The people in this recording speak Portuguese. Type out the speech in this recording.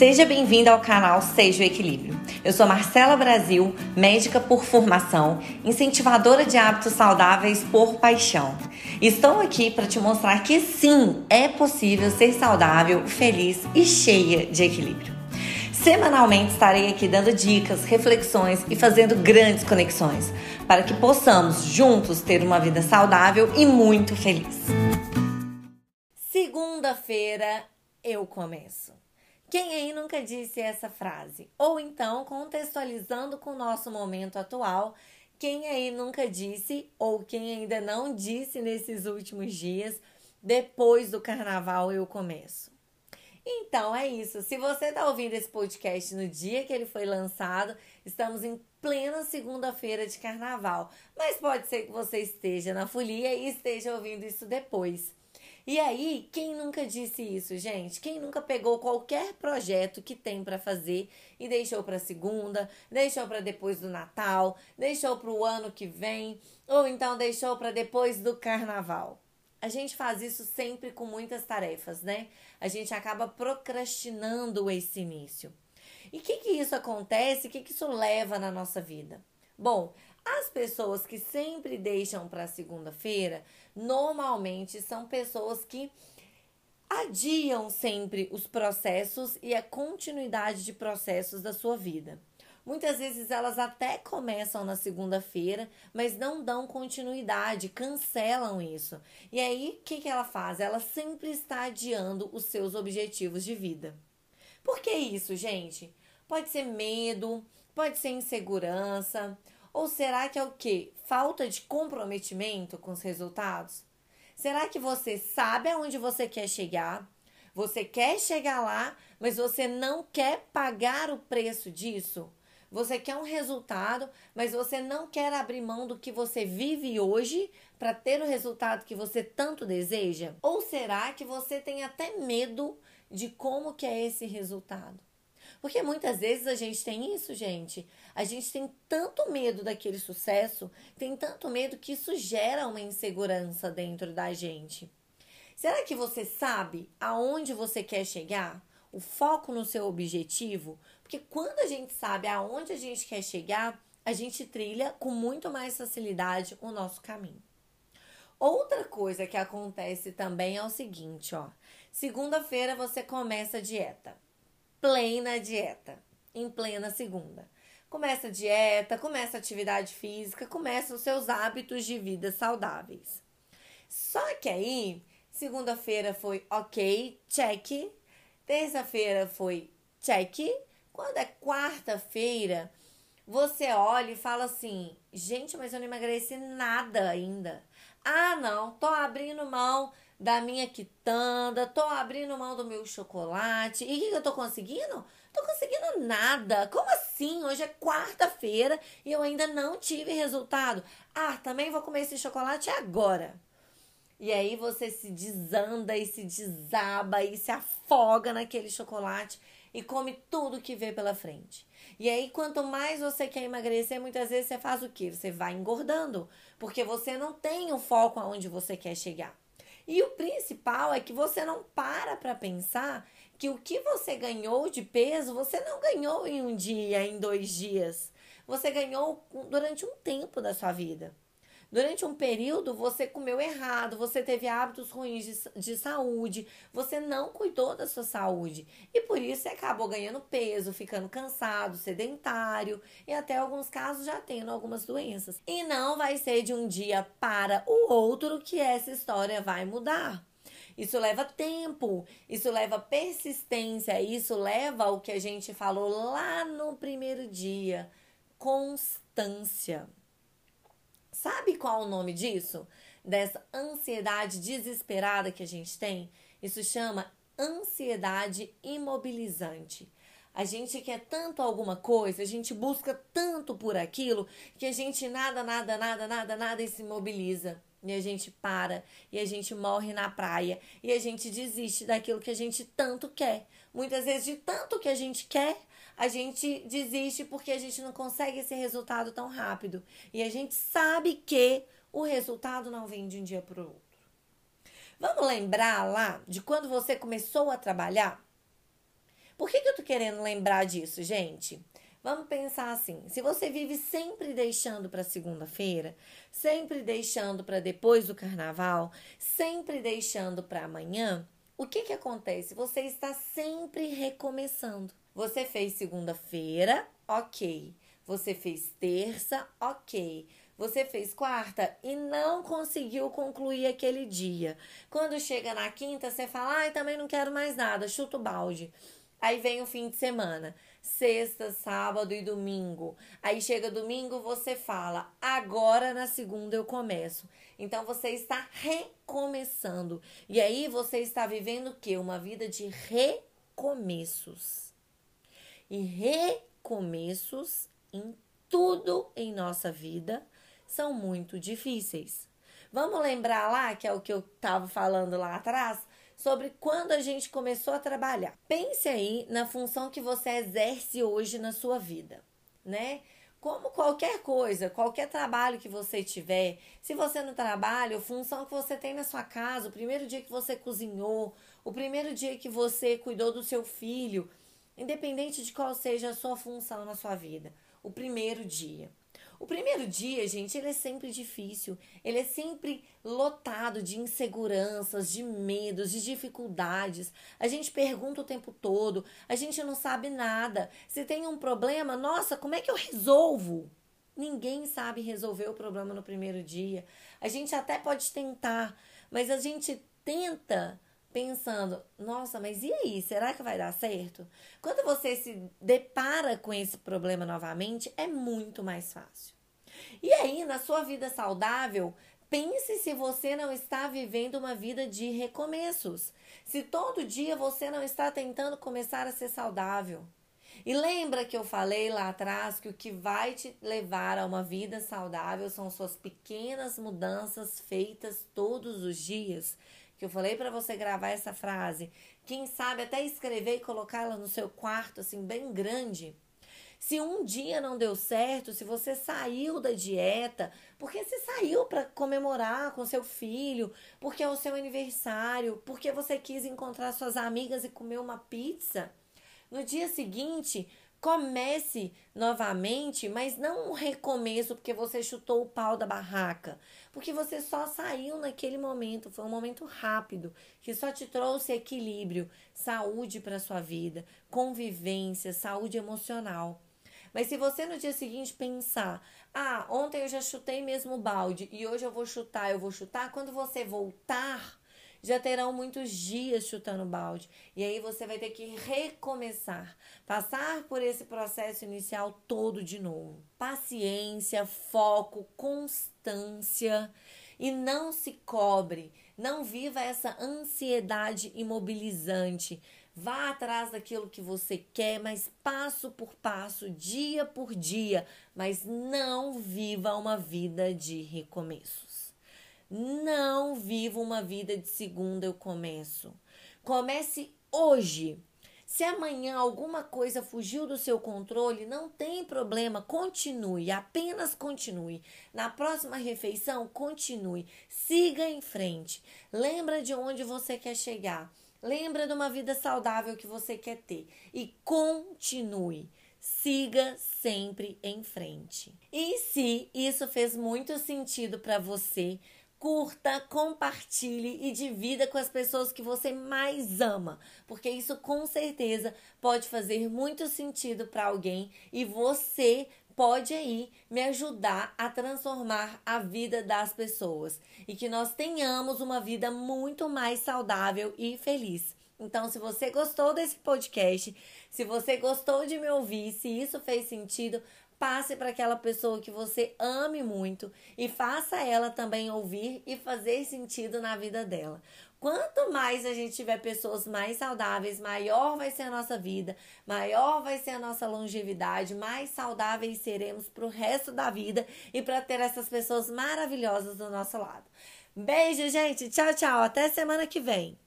Seja bem-vinda ao canal Seja o Equilíbrio. Eu sou Marcela Brasil, médica por formação, incentivadora de hábitos saudáveis por paixão. Estou aqui para te mostrar que sim, é possível ser saudável, feliz e cheia de equilíbrio. Semanalmente estarei aqui dando dicas, reflexões e fazendo grandes conexões para que possamos juntos ter uma vida saudável e muito feliz. Segunda-feira eu começo. Quem aí nunca disse essa frase? Ou então, contextualizando com o nosso momento atual, quem aí nunca disse, ou quem ainda não disse nesses últimos dias, depois do carnaval eu começo? Então é isso. Se você está ouvindo esse podcast no dia que ele foi lançado, estamos em plena segunda-feira de carnaval. Mas pode ser que você esteja na folia e esteja ouvindo isso depois. E aí, quem nunca disse isso, gente? Quem nunca pegou qualquer projeto que tem para fazer e deixou para segunda, deixou para depois do Natal, deixou para o ano que vem, ou então deixou para depois do Carnaval? A gente faz isso sempre com muitas tarefas, né? A gente acaba procrastinando esse início. E o que, que isso acontece? O que, que isso leva na nossa vida? Bom, as pessoas que sempre deixam para segunda-feira, normalmente são pessoas que adiam sempre os processos e a continuidade de processos da sua vida. Muitas vezes elas até começam na segunda-feira, mas não dão continuidade, cancelam isso. E aí, o que, que ela faz? Ela sempre está adiando os seus objetivos de vida. Por que isso, gente? Pode ser medo, pode ser insegurança, ou será que é o quê? Falta de comprometimento com os resultados? Será que você sabe aonde você quer chegar? Você quer chegar lá, mas você não quer pagar o preço disso? Você quer um resultado, mas você não quer abrir mão do que você vive hoje para ter o resultado que você tanto deseja? Ou será que você tem até medo de como que é esse resultado? Porque muitas vezes a gente tem isso, gente. A gente tem tanto medo daquele sucesso, tem tanto medo que isso gera uma insegurança dentro da gente. Será que você sabe aonde você quer chegar? O foco no seu objetivo? Porque quando a gente sabe aonde a gente quer chegar, a gente trilha com muito mais facilidade o nosso caminho. Outra coisa que acontece também é o seguinte, ó. Segunda-feira você começa a dieta plena dieta, em plena segunda. Começa a dieta, começa a atividade física, começa os seus hábitos de vida saudáveis. Só que aí, segunda-feira foi ok, check. Terça-feira foi check. Quando é quarta-feira, você olha e fala assim: gente, mas eu não emagreci nada ainda. Ah, não, tô abrindo mão da minha quitanda, tô abrindo mão do meu chocolate. E o que, que eu tô conseguindo? Tô conseguindo nada. Como assim? Hoje é quarta-feira e eu ainda não tive resultado. Ah, também vou comer esse chocolate agora. E aí você se desanda e se desaba e se afoga naquele chocolate e come tudo que vê pela frente. E aí, quanto mais você quer emagrecer, muitas vezes você faz o quê? Você vai engordando, porque você não tem o foco aonde você quer chegar. E o principal é que você não para para pensar que o que você ganhou de peso, você não ganhou em um dia, em dois dias. Você ganhou durante um tempo da sua vida. Durante um período você comeu errado, você teve hábitos ruins de, de saúde, você não cuidou da sua saúde e por isso você acabou ganhando peso, ficando cansado, sedentário e até alguns casos já tendo algumas doenças. E não vai ser de um dia para o outro que essa história vai mudar. Isso leva tempo, isso leva persistência, isso leva ao que a gente falou lá no primeiro dia: constância. Sabe qual o nome disso? Dessa ansiedade desesperada que a gente tem? Isso chama ansiedade imobilizante. A gente quer tanto alguma coisa, a gente busca tanto por aquilo que a gente nada, nada, nada, nada, nada e se imobiliza. E a gente para, e a gente morre na praia, e a gente desiste daquilo que a gente tanto quer. Muitas vezes, de tanto que a gente quer, a gente desiste porque a gente não consegue esse resultado tão rápido. E a gente sabe que o resultado não vem de um dia para o outro. Vamos lembrar lá de quando você começou a trabalhar? Por que, que eu tô querendo lembrar disso, gente? Vamos pensar assim: se você vive sempre deixando para segunda-feira, sempre deixando para depois do carnaval, sempre deixando para amanhã, o que que acontece? Você está sempre recomeçando. Você fez segunda-feira, ok. Você fez terça, ok. Você fez quarta e não conseguiu concluir aquele dia. Quando chega na quinta, você fala: ai, também não quero mais nada, chuta o balde. Aí vem o fim de semana, sexta, sábado e domingo. Aí chega domingo, você fala: agora na segunda eu começo. Então você está recomeçando. E aí você está vivendo o quê? Uma vida de recomeços. E recomeços em tudo em nossa vida são muito difíceis. Vamos lembrar lá, que é o que eu estava falando lá atrás, sobre quando a gente começou a trabalhar. Pense aí na função que você exerce hoje na sua vida, né? Como qualquer coisa, qualquer trabalho que você tiver, se você não trabalha, a função que você tem na sua casa, o primeiro dia que você cozinhou, o primeiro dia que você cuidou do seu filho, independente de qual seja a sua função na sua vida, o primeiro dia. O primeiro dia, gente, ele é sempre difícil. Ele é sempre lotado de inseguranças, de medos, de dificuldades. A gente pergunta o tempo todo, a gente não sabe nada. Se tem um problema, nossa, como é que eu resolvo? Ninguém sabe resolver o problema no primeiro dia. A gente até pode tentar, mas a gente tenta pensando, nossa, mas e aí? Será que vai dar certo? Quando você se depara com esse problema novamente, é muito mais fácil. E aí, na sua vida saudável, pense se você não está vivendo uma vida de recomeços. Se todo dia você não está tentando começar a ser saudável. E lembra que eu falei lá atrás que o que vai te levar a uma vida saudável são suas pequenas mudanças feitas todos os dias que eu falei para você gravar essa frase, quem sabe até escrever e colocá-la no seu quarto assim bem grande. Se um dia não deu certo, se você saiu da dieta, porque você saiu para comemorar com seu filho, porque é o seu aniversário, porque você quis encontrar suas amigas e comer uma pizza, no dia seguinte, comece novamente, mas não um recomeço porque você chutou o pau da barraca, porque você só saiu naquele momento, foi um momento rápido que só te trouxe equilíbrio, saúde para sua vida, convivência, saúde emocional. Mas se você no dia seguinte pensar, ah, ontem eu já chutei mesmo o balde e hoje eu vou chutar, eu vou chutar, quando você voltar já terão muitos dias chutando balde. E aí você vai ter que recomeçar, passar por esse processo inicial todo de novo. Paciência, foco, constância e não se cobre, não viva essa ansiedade imobilizante. Vá atrás daquilo que você quer, mas passo por passo, dia por dia, mas não viva uma vida de recomeços. Não viva uma vida de segunda eu começo. Comece hoje. Se amanhã alguma coisa fugiu do seu controle, não tem problema, continue, apenas continue. Na próxima refeição, continue, siga em frente. Lembra de onde você quer chegar. Lembra de uma vida saudável que você quer ter e continue. Siga sempre em frente. E se isso fez muito sentido para você, curta, compartilhe e divida com as pessoas que você mais ama, porque isso com certeza pode fazer muito sentido para alguém e você pode aí me ajudar a transformar a vida das pessoas e que nós tenhamos uma vida muito mais saudável e feliz. Então, se você gostou desse podcast, se você gostou de me ouvir, se isso fez sentido, passe para aquela pessoa que você ame muito e faça ela também ouvir e fazer sentido na vida dela. Quanto mais a gente tiver pessoas mais saudáveis, maior vai ser a nossa vida, maior vai ser a nossa longevidade, mais saudáveis seremos para o resto da vida e para ter essas pessoas maravilhosas do nosso lado. Beijo, gente. Tchau, tchau. Até semana que vem.